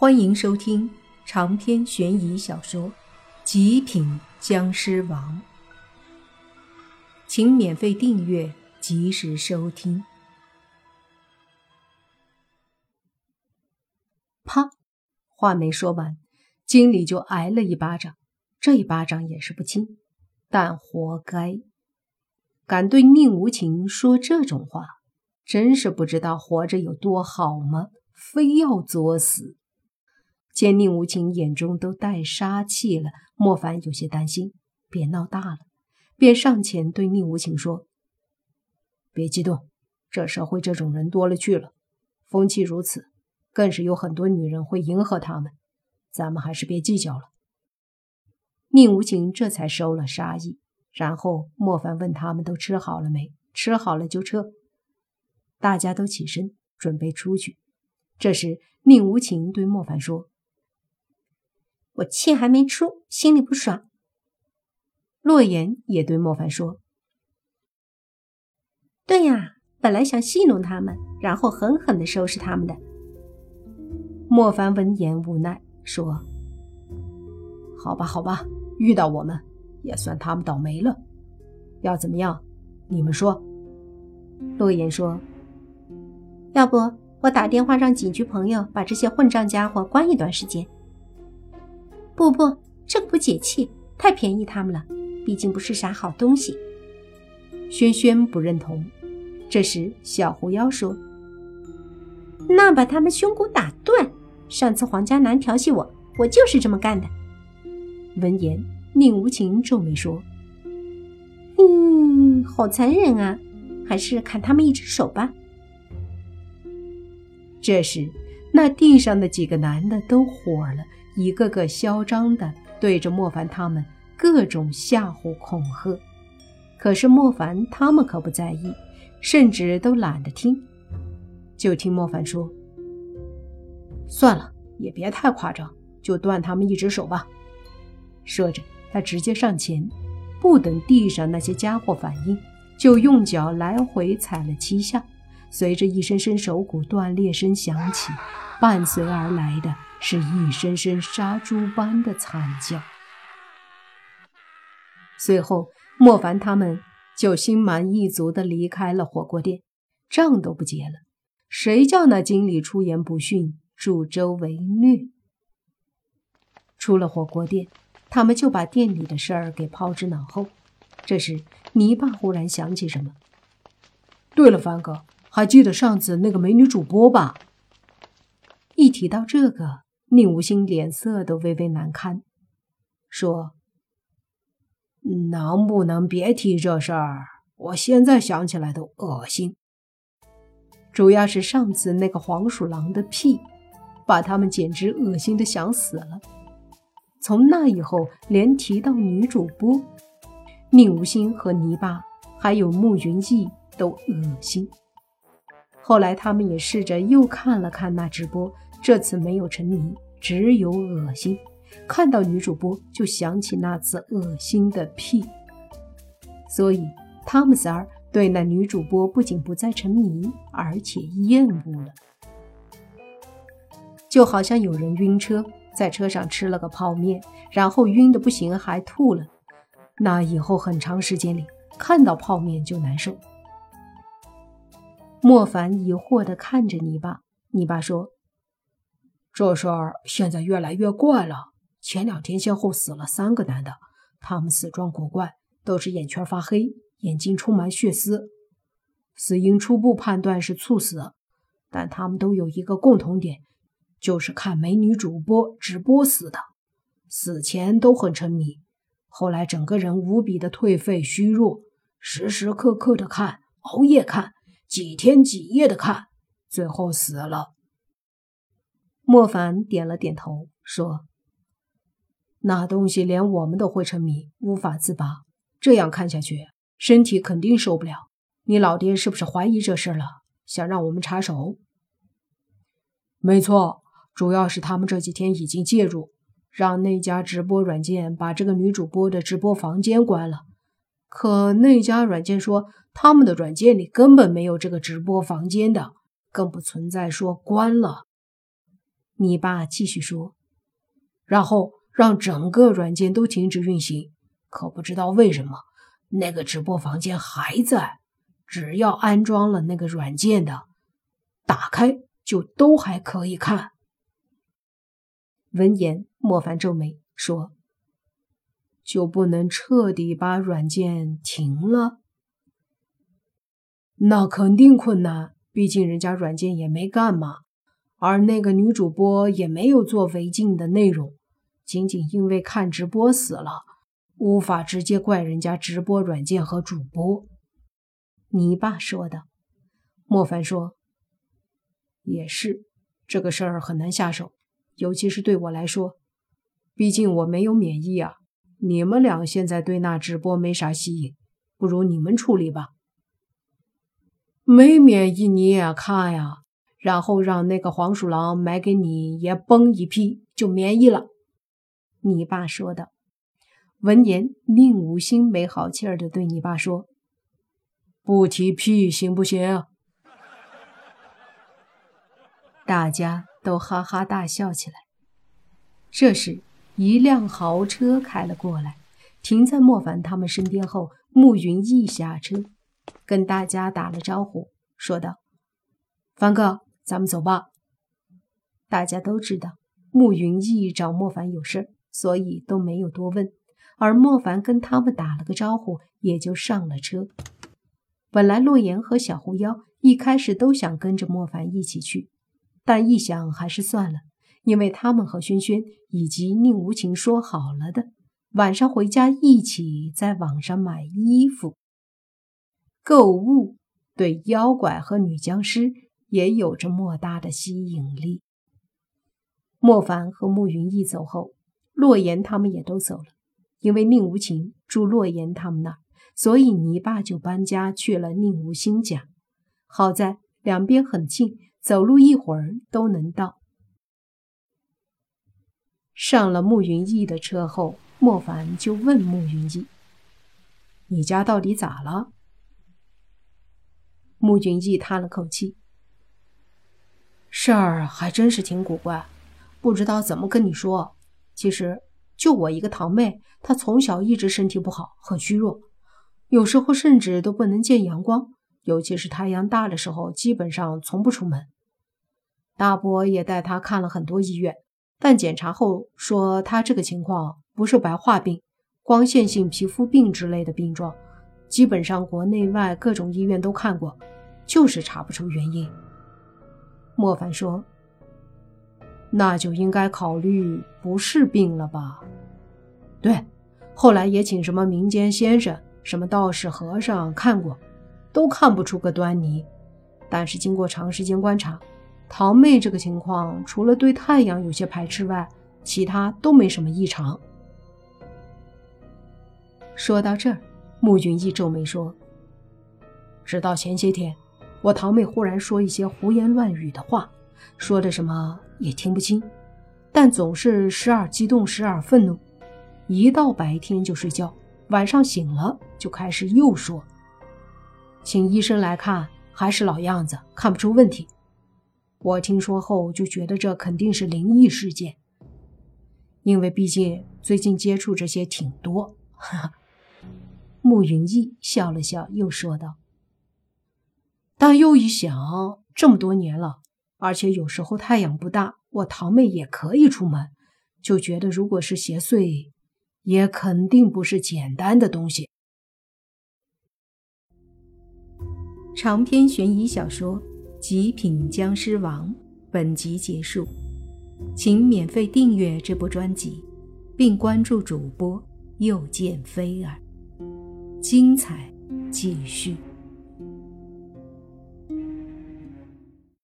欢迎收听长篇悬疑小说《极品僵尸王》，请免费订阅，及时收听。啪！话没说完，经理就挨了一巴掌，这一巴掌也是不轻，但活该。敢对宁无情说这种话，真是不知道活着有多好吗？非要作死！见宁无情眼中都带杀气了，莫凡有些担心，别闹大了，便上前对宁无情说：“别激动，这社会这种人多了去了，风气如此，更是有很多女人会迎合他们，咱们还是别计较了。”宁无情这才收了杀意，然后莫凡问他们都吃好了没？吃好了就撤。大家都起身准备出去。这时，宁无情对莫凡说。我气还没出，心里不爽。洛言也对莫凡说：“对呀，本来想戏弄他们，然后狠狠的收拾他们的。”莫凡闻言无奈说：“好吧，好吧，遇到我们也算他们倒霉了。要怎么样？你们说。”洛言说：“要不我打电话让警局朋友把这些混账家伙关一段时间。”不不，这个不解气，太便宜他们了，毕竟不是啥好东西。轩轩不认同。这时，小狐妖说：“那把他们胸骨打断。上次黄家男调戏我，我就是这么干的。”闻言，宁无情皱眉说：“嗯，好残忍啊，还是砍他们一只手吧。”这时，那地上的几个男的都火了。一个个嚣张的对着莫凡他们各种吓唬恐吓，可是莫凡他们可不在意，甚至都懒得听。就听莫凡说：“算了，也别太夸张，就断他们一只手吧。”说着，他直接上前，不等地上那些家伙反应，就用脚来回踩了七下，随着一声声手骨断裂声响起，伴随而来的。是一声声杀猪般的惨叫。随后，莫凡他们就心满意足地离开了火锅店，账都不结了。谁叫那经理出言不逊，助纣为虐？出了火锅店，他们就把店里的事儿给抛之脑后。这时，泥巴忽然想起什么：“对了，凡哥，还记得上次那个美女主播吧？”一提到这个。宁无心脸色都微微难堪，说：“能不能别提这事儿？我现在想起来都恶心。主要是上次那个黄鼠狼的屁，把他们简直恶心的想死了。从那以后，连提到女主播，宁无心和泥巴还有慕云逸都恶心。后来他们也试着又看了看那直播。”这次没有沉迷，只有恶心。看到女主播就想起那次恶心的屁，所以他们仨儿对那女主播不仅不再沉迷，而且厌恶了。就好像有人晕车，在车上吃了个泡面，然后晕的不行，还吐了。那以后很长时间里看到泡面就难受。莫凡疑惑地看着你爸，你爸说。这事儿现在越来越怪了。前两天先后死了三个男的，他们死状古怪，都是眼圈发黑，眼睛充满血丝。死因初步判断是猝死，但他们都有一个共同点，就是看美女主播直播死的。死前都很沉迷，后来整个人无比的颓废虚弱，时时刻刻的看，熬夜看，几天几夜的看，最后死了。莫凡点了点头，说：“那东西连我们都会沉迷，无法自拔。这样看下去，身体肯定受不了。你老爹是不是怀疑这事了？想让我们插手？”“没错，主要是他们这几天已经介入，让那家直播软件把这个女主播的直播房间关了。可那家软件说，他们的软件里根本没有这个直播房间的，更不存在说关了。”你爸继续说：“然后让整个软件都停止运行。可不知道为什么，那个直播房间还在。只要安装了那个软件的，打开就都还可以看。”闻言，莫凡皱眉说：“就不能彻底把软件停了？那肯定困难，毕竟人家软件也没干嘛。”而那个女主播也没有做违禁的内容，仅仅因为看直播死了，无法直接怪人家直播软件和主播。你爸说的，莫凡说：“也是，这个事儿很难下手，尤其是对我来说，毕竟我没有免疫啊。你们俩现在对那直播没啥吸引，不如你们处理吧。没免疫你也看呀。”然后让那个黄鼠狼买给你也崩一批，就免疫了。你爸说的。闻言，宁无心没好气儿的对你爸说：“不提屁行不行？”大家都哈哈大笑起来。这时，一辆豪车开了过来，停在莫凡他们身边后，慕云逸下车，跟大家打了招呼，说道：“凡哥。”咱们走吧。大家都知道慕云逸找莫凡有事，所以都没有多问。而莫凡跟他们打了个招呼，也就上了车。本来洛言和小狐妖一开始都想跟着莫凡一起去，但一想还是算了，因为他们和轩轩以及宁无情说好了的，晚上回家一起在网上买衣服、购物，对妖怪和女僵尸。也有着莫大的吸引力。莫凡和慕云逸走后，洛言他们也都走了。因为宁无情住洛言他们那，所以泥巴就搬家去了宁无心家。好在两边很近，走路一会儿都能到。上了慕云逸的车后，莫凡就问慕云逸：“你家到底咋了？”慕云逸叹了口气。事儿还真是挺古怪，不知道怎么跟你说。其实就我一个堂妹，她从小一直身体不好，很虚弱，有时候甚至都不能见阳光，尤其是太阳大的时候，基本上从不出门。大伯也带她看了很多医院，但检查后说她这个情况不是白化病、光线性皮肤病之类的病状，基本上国内外各种医院都看过，就是查不出原因。莫凡说：“那就应该考虑不是病了吧？对，后来也请什么民间先生、什么道士、和尚看过，都看不出个端倪。但是经过长时间观察，堂妹这个情况，除了对太阳有些排斥外，其他都没什么异常。”说到这儿，穆云逸皱眉说：“直到前些天。”我堂妹忽然说一些胡言乱语的话，说的什么也听不清，但总是时而激动，时而愤怒。一到白天就睡觉，晚上醒了就开始又说。请医生来看，还是老样子，看不出问题。我听说后就觉得这肯定是灵异事件，因为毕竟最近接触这些挺多。哈哈。慕云逸笑了笑，又说道。但又一想，这么多年了，而且有时候太阳不大，我堂妹也可以出门，就觉得如果是邪祟，也肯定不是简单的东西。长篇悬疑小说《极品僵尸王》本集结束，请免费订阅这部专辑，并关注主播又见菲儿，精彩继续。